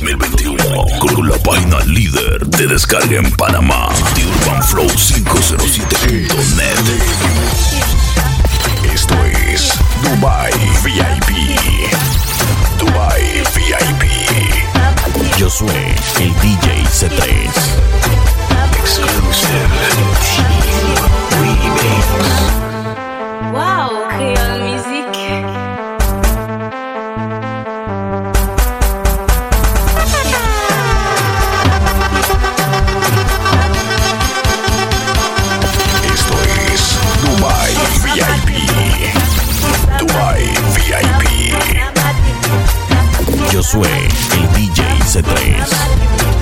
2021 con la página líder de descarga en Panamá, TheUrbanFlow507.net. Esto es Dubai VIP. Dubai VIP. Yo soy el DJ C3. Exclusive Remix. Wow, qué Josué, el DJ C3.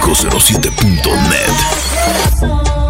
507.net.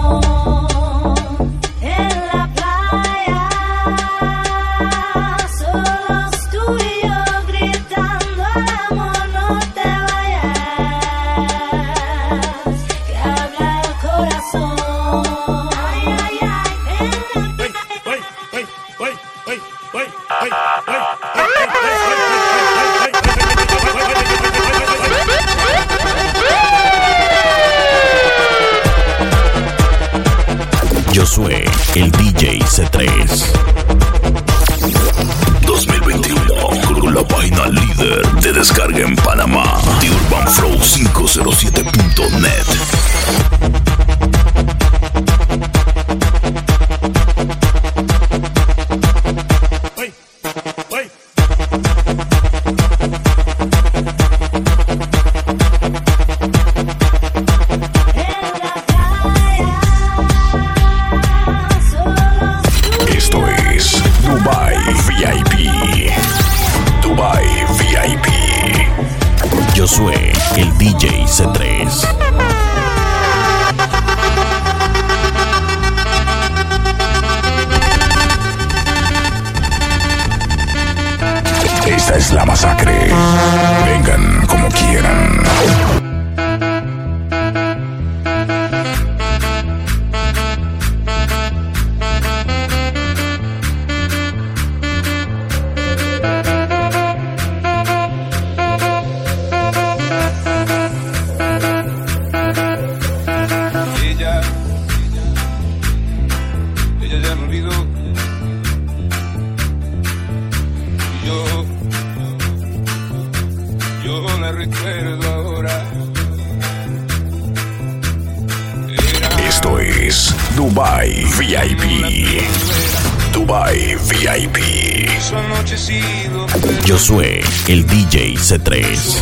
Yo soy el DJ C3.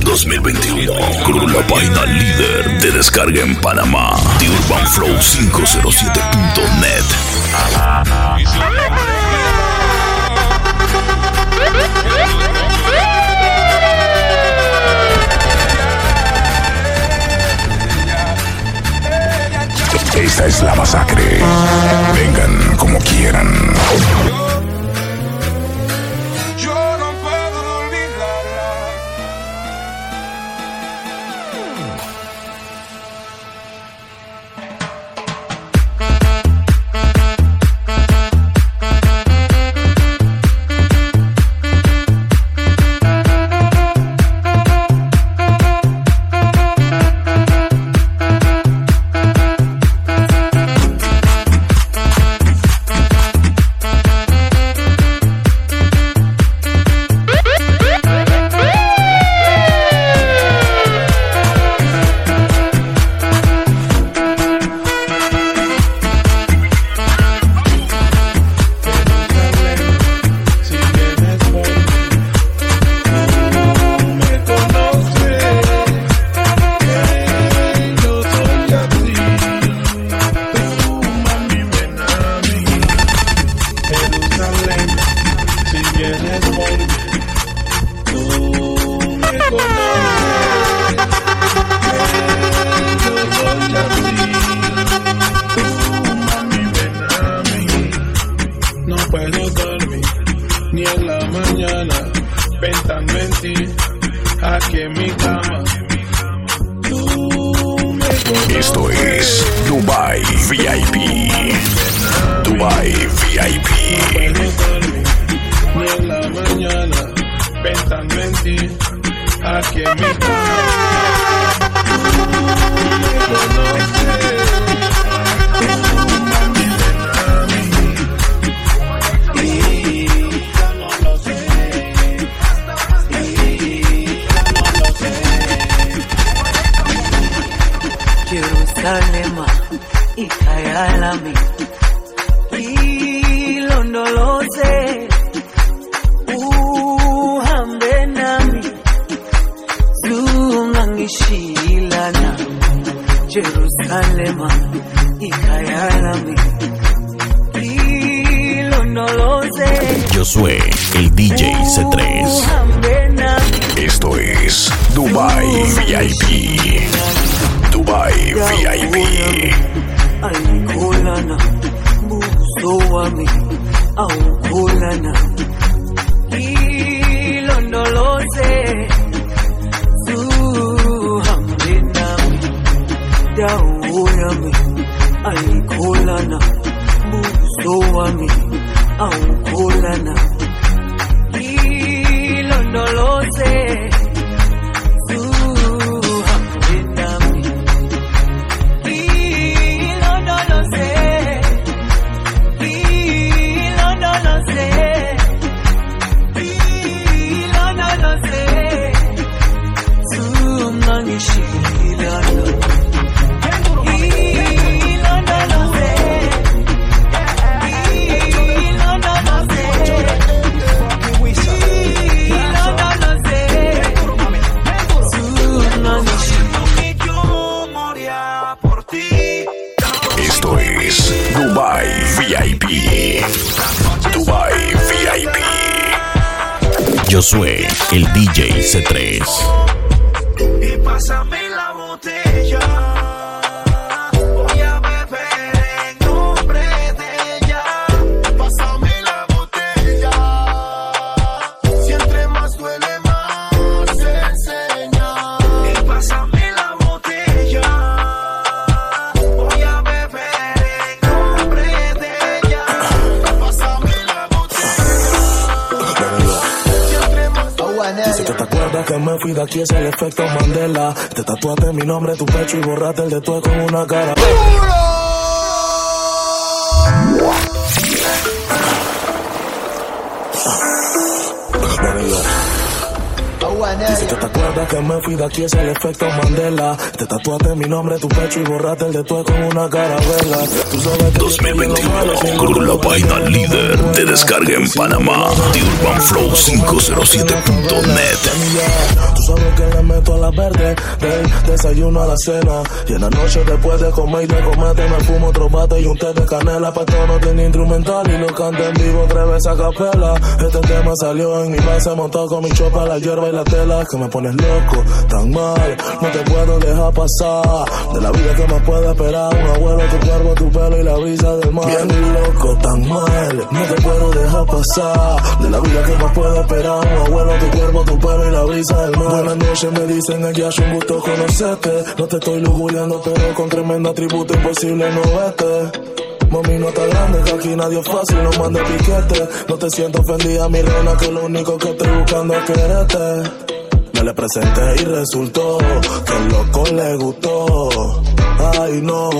2021 con la página líder de descarga en Panamá, The Urban Flow 507.net. Esta es la masacre. Vengan como quieran. Es Dubai VIP. Dubai VIP. Yo soy el DJ C3. Y pásame la botella. me fui de aquí es el efecto Mandela. Te tatuaste mi nombre, tu pecho y borraste el de tu con una cara. Y si tú te acuerdas que me fui de aquí es el efecto Mandela. Te tatuaste mi nombre tu pecho y borraste el de tu con una carabela. Tú sabes que 2021 la página líder de descarga en Panamá. The Urban Flow 507.net. Tú sabes que le meto a la verde, del desayuno a la cena. Y en la noche después de comer y de comerte me fumo otro bate y un té de canela. Pa' todo no tiene instrumental y lo canto en vivo tres veces a capela. Este tema salió en mi base montado con mi chopa, la hierba y la tela. Que me pones loco, tan mal, no te puedo dejar pasar. De la vida que más puede esperar, un abuelo, tu cuerpo, tu pelo y la brisa del mar. Bien loco, tan mal, no te puedo dejar pasar. De la vida que más puede esperar, un abuelo, tu cuerpo, tu pelo y la brisa del mar. Buenas noches, me dicen ella, es un gusto conocerte. No te estoy lujuriando, pero con tremendo atributo imposible no verte. Mami, no está grande, que aquí nadie es fácil, no mande piquete. No te siento ofendida, mi reina, que lo único que estoy buscando es quererte. Me le presenté y resultó que el loco le gustó. Ay, no,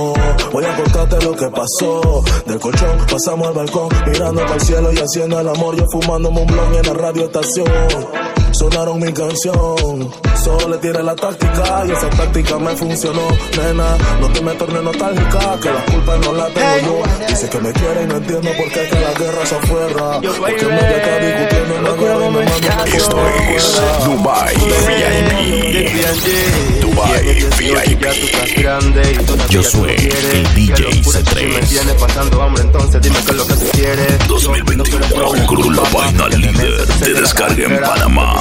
voy a contarte lo que pasó. Del colchón pasamos al balcón, mirando para el cielo y haciendo el amor. Yo fumándome un blon en la radio estación. Sonaron mi canción, solo le tiré la táctica y esa táctica me funcionó. Nena, no te me tornes nostálgica, que la culpa no la tengo yo. Dice que me quiere y no entiendo por qué que la guerra se afuera. Porque me está discutiendo, no quiero me manda Esto es Dubai VIP. Dubai VIP. Yo soy el DJ C3. pasando hambre, entonces dime qué es lo que tú quieres. 2021 con la página líder de descarga en Panamá,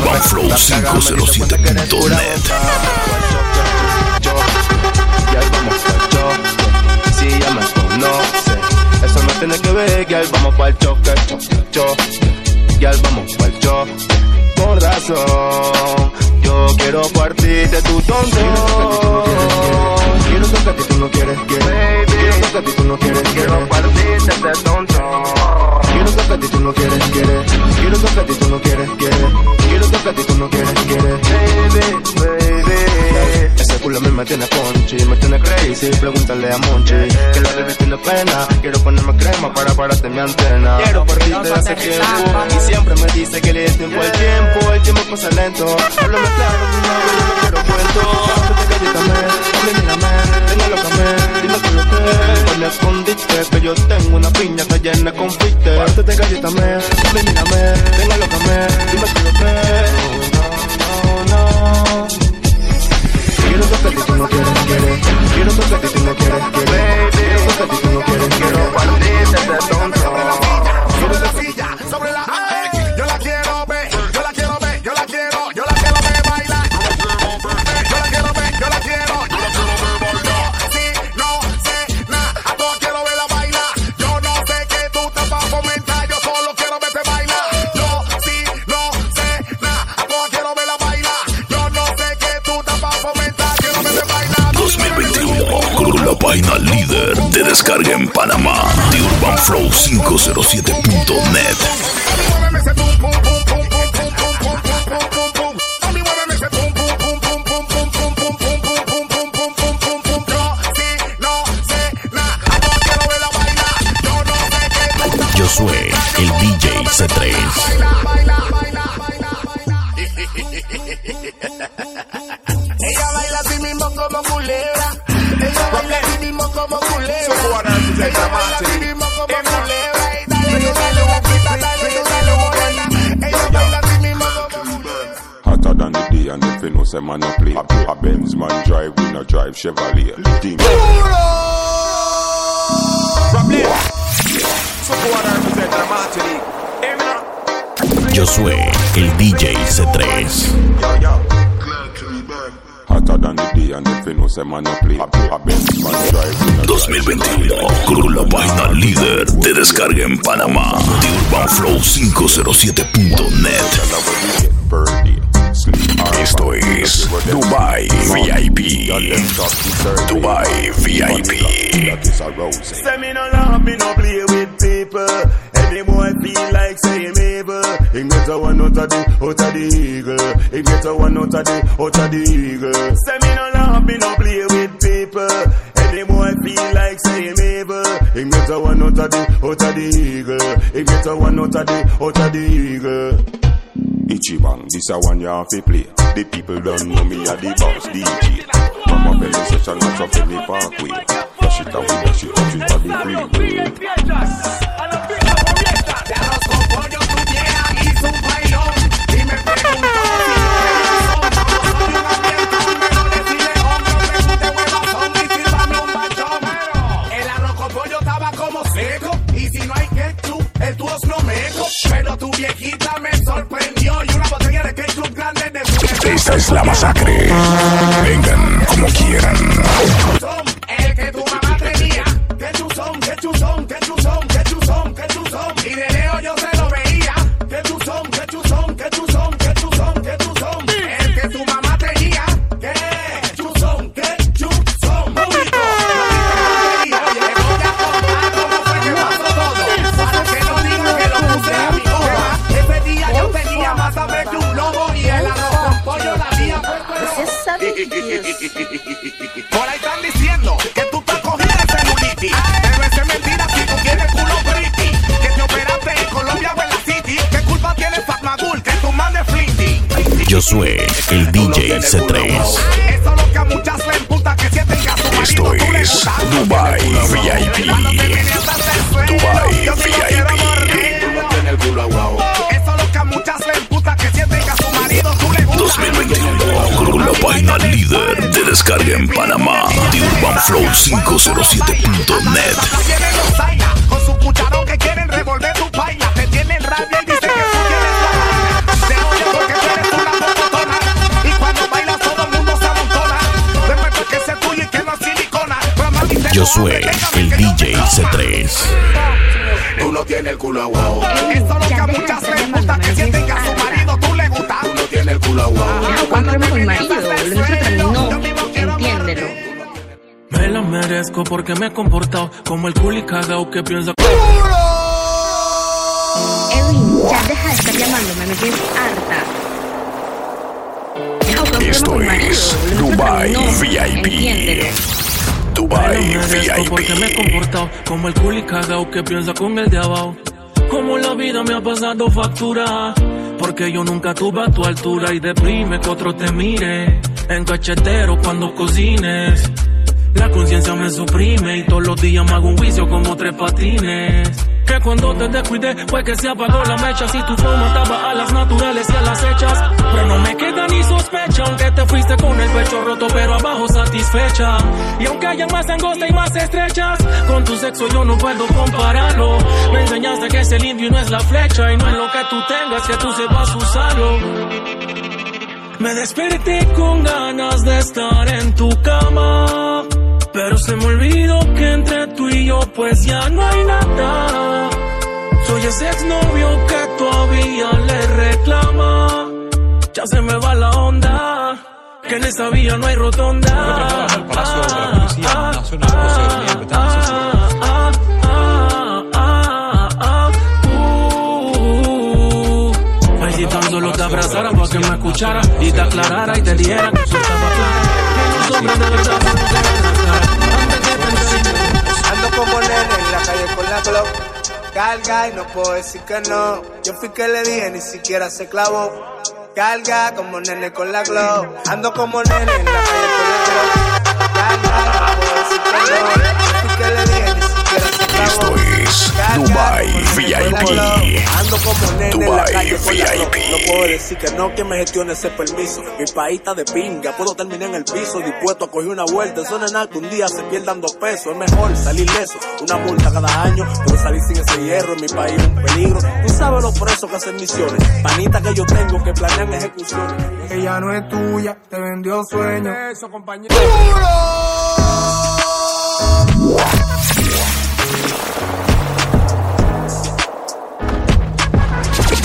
The Urban Flow 507.net. Ya vamos pa'l choque. Si ya me conoce, eso no tiene que ver. Ya vamos pa'l choque, choque, choque. Ya vamos pa'l choque. Razón, yo quiero partir de tu tonto. Quiero ti tú no quieres, quieres. Quiero ti tú no quieres, quiero partir de ese tonto. Quiero que a ti tú no quieres, quieres. Quiero que a ti tú no quieres, quieres. Quiero que a ti tú no quieres, quieres. Baby, baby. Ese culo a mí me tiene ponchi, me tiene crazy. Pregúntale a Monchi. Que la baby tiene pena. Quiero ponerme crema para pararte mi antena. Quiero partirte de hace tiempo. Y siempre me dice que le dé tiempo al tiempo. El tiempo pasa lento. Háblame claro, mi novio, yo no quiero cuento. Vete cállame, dame mírame. Venga, lócame, dime que lo que. Pues me escondiste que yo tengo una que llena con fuiste. Parte de galleta mea. radiomundo.net. man a play. A Benz man drive, we no drive Chevrolet. Ding. Yo soy el DJ C3. Hotter than the day and if you know say man a play. A Benz man drive, we no drive 2021 con la página líder de descarga en Panamá, The Urban Flow 507.net. Esto es Dubai VIP. Dubai VIP. Say me no laugh, me no play with people. Any boy feel like saying evil. He get a one out of the, out of the eagle. He get a one out of the, out of the eagle. Say me no laugh, me no play with people. Any boy feel like saying evil. He get a one out of the, out of the eagle. He get a one out of the, out of the eagle. Ichiban, this a one you have to play. The people don't know me a the boss DJ. Mama belly session, match up in the parkway. Dash it up, dash it up, it a the freeway. Puesto en por ahí están diciendo que tú estás cogiendo celulitis. Pero eso es mentira si tú tienes culo pretty. Que te operaste en Colombia o en la City. ¿Qué culpa tiene Fatmagul que tu man de Flinty? Josué, el DJ C3. Eso es lo que a muchas le emputa que sienten que a su marido Esto tú le es gustas. Dubai VIP. El Dubai yo VIP. morir. Eso es lo que a muchas le emputa que sienten que a su marido tú le gustas. 2021 con la página líder de descarga en Panamá de UrbanFlow507.net. Tienen los Zaina con su cucharón que quieren revolver tu vaina. Te tienen rabia y dicen que tú tienes la vaina. Te odio porque tú eres una mocotona. Y cuando bailas todo el mundo se amontona. Después porque se tuyo y que no silicona. Dice, Josué, el DJ C3. Tú no tienes el culo aguado. Eso es lo que a muchas les gusta que sienten que a su marido tú le gustas. Tú no tienes el culo aguado. Deja comprarme nuestro terminó. Entiéndelo. Me la merezco porque me he comportado como el culi cagao que piensa Edwin, ya deja de estar llamándome, me tienes harta. Deja Esto es Dubai. VIP. Entiéndelo. Dubai Me la merezco porque me he VIP. comportado como el culi cagao que piensa con el de abajo. Como la vida me ha pasado factura. Porque yo nunca tuve a tu altura y deprime que otro te mire. En cachetero cuando cocines. La conciencia me suprime y todos los días me hago un juicio como tres patines. Que cuando te descuidé fue que se apagó la mecha. Si tu flow mataba a las naturales y a las hechas. Pero no me queda ni sospecha, aunque te fuiste con el pecho roto, pero abajo satisfecha. Y aunque haya más angosta y más estrechas, con tu sexo yo no puedo compararlo. Me enseñaste que es el indio no es la flecha. Y no es lo que tú tengas que tú sepas usarlo. Me desperté con ganas de estar en tu cama. Pero se me olvidó que entre tú y yo pues ya no hay nada. Soy ese exnovio que todavía le reclama. Ya se me va la onda. Que en esa vía no hay rotonda. al Palacio de la Policía Nacional, José Daniel abrazara para que me escuchara y te aclarara y te dijera que. Que los hombres de verdad. Antes pensar Ando como nene en la calle con la Glock. Carga y no puedo decir que no. Yo fui que le dije, ni siquiera se clavó. Carga como nene con la Glock. Ando como nene en la calle con la Glock. Carga y no puedo decir que no. Yo fui que le dije, ni. Esto es Dubai VIP. Ando como nene en la Dubai calle con la. VIP. No puedo decir que no, que me gestione ese permiso. Mi país está de pinga, puedo terminar en el piso. Dispuesto a coger una vuelta. Eso no es nada que un día se pierdan dos pesos. Es mejor salir leso. Una multa cada año, pero salir sin ese hierro en mi país es un peligro. Tú sabes los presos que hacen misiones. Panita que yo tengo que planean ejecuciones. Ella no es tuya, te vendió sueño. Eso, compañero.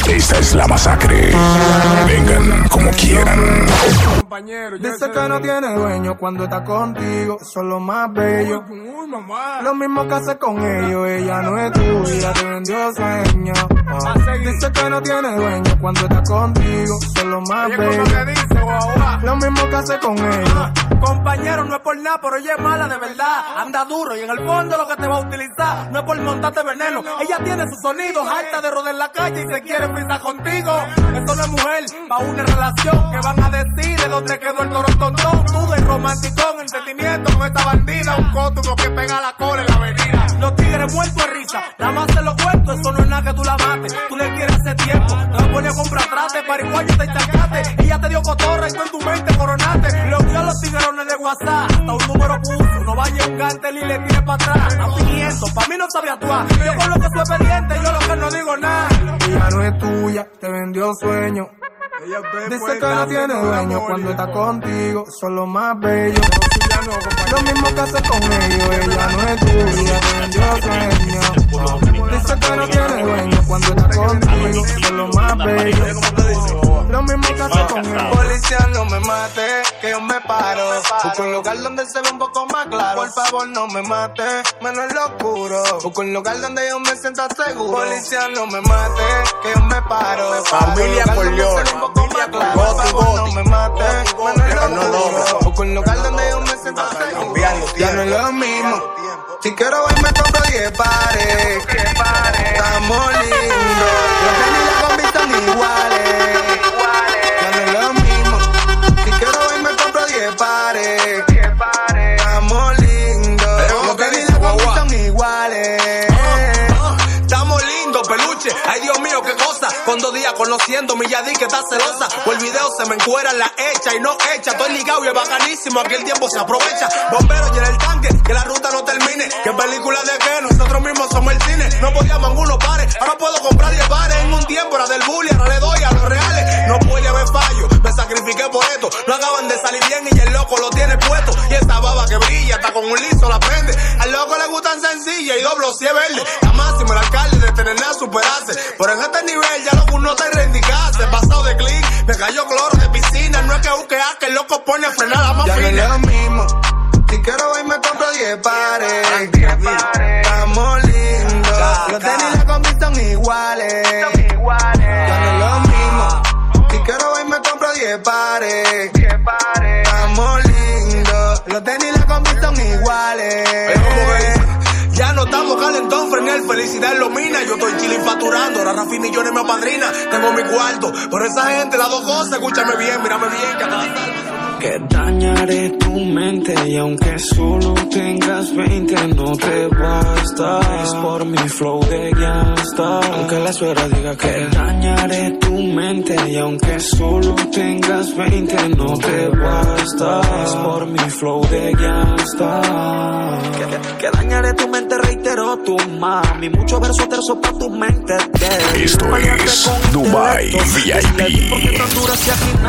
Esta es la masacre. Vengan. Dice que no tiene dueño cuando está contigo, eso es lo más bello. Lo mismo que hace con ellos, ella no es tuya, te vendió sueño. Ah. Dice que no tiene dueño cuando está contigo, eso es lo más bello. Lo mismo que hace con ellos. Compañero, no es por nada, pero ella es mala de verdad. Anda duro y en el fondo lo que te va a utilizar no es por montarte veneno. Ella tiene sus sonidos, harta de rodar la calle y se quiere pisar contigo. Esto no es mujer, pa' una relación que van a decir de dónde quedó el toro tontón. Tú de romanticón, entendimiento con esta bandida, un cótuco que pega la cola en la avenida. Los tigres muertos de risa, nada más te lo cuento, eso no es nada que tú la mates. Tú le quieres hace tiempo, te vas a a comprar trate, pariguayo te estancaste. Ella te dio cotorra y tú en tu mente coronaste. Lo dio a los tiguerones de WhatsApp, hasta un número puso, no vaya un gantel y le tire para atrás. Está fingiendo, pa' mí no sabe actuar. Yo con lo que soy pendiente, yo lo que no digo nada. Ella no es tuya, te vendió sueño. Dice que no tiene dueño cuando está contigo, eso es lo más bello. Lo mismo que hace con ellos, ella no es tuya, sueño. Dice que no tiene dueño cuando está contigo, es lo más bello. Lo mismo que hace con ellos. Policía, no me mate, que yo me paro. Busco un lugar donde se ve un poco más claro. Por favor, no me mate, menos en lo oscuro. Busco un lugar donde yo me sienta seguro. Policía, no me mate, que yo me paro. Familia Corleone. Goti, favor, no goti. me mate, menos en lo no dobra. Busco un lugar donde yo me sienta seguro. Ya no es lo mismo. Si quiero ir me compro 10 pares. Estamos lindos. Los tenis y la combi son iguales. Con dos días conociendo mi Yadí que está celosa. O el video se me encuera la hecha y no hecha. Estoy ligado y es bacanísimo. Aquí el tiempo se aprovecha. Bombero llena el tanque, que la ruta no termine. Que película de que nosotros mismos somos el cine. No podíamos uno pares. Ahora puedo comprar 10 pares. En un tiempo era del bully, ahora le doy a los reales. No puede haber fallo. Me sacrifiqué por esto. No acaban de salir bien y el loco lo tiene puesto. Y esa baba que brilla, está con un liso, la prende. Al loco le gustan sencilla y doblo si es verde. La máxima el alcalde de tener nada superarse. Pero en este nivel ya loco no te reivindicarse. Pasado de clic, me cayó cloro de piscina. No es que busque a que el loco pone a frenar la más Ya no es fina. lo mismo. Si quiero ir me compro 10 pares. Estamos lindos. Los tenis y la combi son iguales. Compro 10 pares. Estamos lindos. Los tenis y la combi son iguales. Ya no estamos calentón, Frenel, felicidad en lo mina. Yo estoy chilling facturando, ahora Rafi Millones me apadrina. Tengo mi cuarto, pero esa gente, las dos cosas, escúchame bien, mírame bien, que Que dañaré tu mente y aunque solo tengas 20 no te basta. Es por mi flow de gangsta. Aunque la suegra diga que dañaré tu mente y aunque solo tengas 20 no te basta. Es por mi flow de gangsta. Que, que dañaré tu mente, reitero tu mami. Mucho verso terzo pa' tu mente. Esto es Dubai VIP.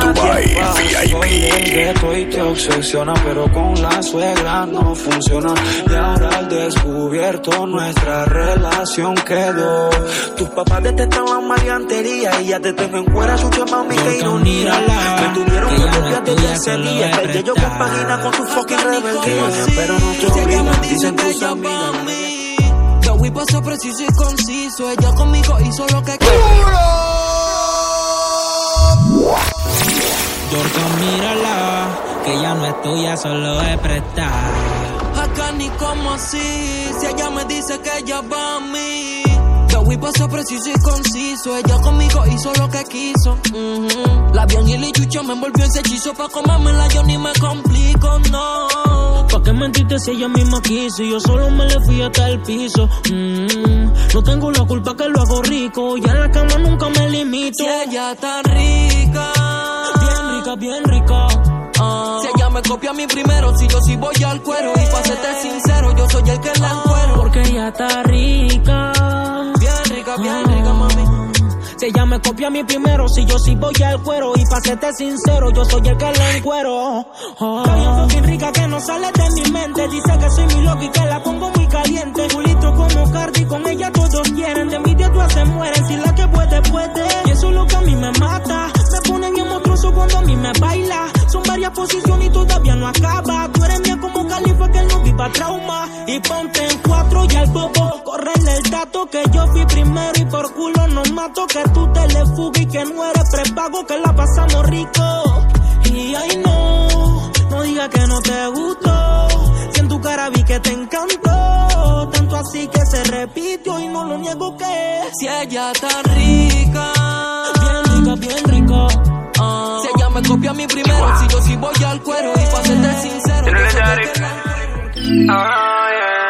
Dubai VIP. Y te obsesiona, pero con la suegra no funciona. Y ahora al descubierto nuestra relación quedó. Tus papás detestan la maleantería y ya te tengo en cuera, su mami, qué ironía. Me tuvieron que copiar desde ese día. Perdí yo compagina con tu fucking rebeldía. Pero no te obligan, dicen tus amigas. Whip pasó preciso y conciso. Ella conmigo hizo lo que Jordan, mírala, que ya no es tuya, solo es prestada. Acá ni como así. Si ella me dice que ella va a mí. Whip pasó preciso y conciso. Ella conmigo hizo lo que quiso. La vi y chucho me envolvió ese hechizo. Pa' comérmela yo ni me complico, no. ¿Pa' qué mentiste si ella misma quiso? Y yo solo me le fui hasta el piso. Mm, no tengo la culpa que lo hago rico. Y en la cama nunca me limito. Si ella está rica. Rica, bien rica. Ah. Si ella me copia a mí primero, si yo sí voy al cuero. Y pa' serte sincero, yo soy el que la encuero. Porque ella está rica. Bien rica, bien rica, mami. Si ella me copia a mí primero, si yo sí voy al cuero. Y pa' serte sincero, yo soy el que la encuero. Oh. Está bien fucking rica que no sale de mi mente. Dice que soy mi loco y que la pongo muy caliente. Culito como Cardi, con ella todos quieren. De envidia todas se mueren, si la que puede, puede. Y eso es lo que a mí me mata cuando a mí me baila. Son varias posiciones y todavía no acaba. Tú eres mía como califa que no viva trauma. Y ponte en cuatro y al bobo. Correle el dato que yo fui primero y por culo no mato. Que tú te le fugas y que no eres prepago, que la pasamos rico. Y ay no, no digas que no te gustó. Si en tu cara vi que te encantó. Tanto así que se repitió y no lo niego que si ella tan rica. mi primero. Wow. Si voy al cuero y serte sincero. Ah, yeah.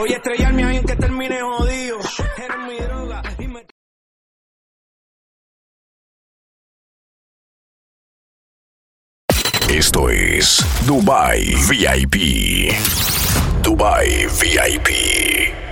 Voy a estrellarme ahí en que termine jodido. Esto es Dubai VIP. Dubai VIP.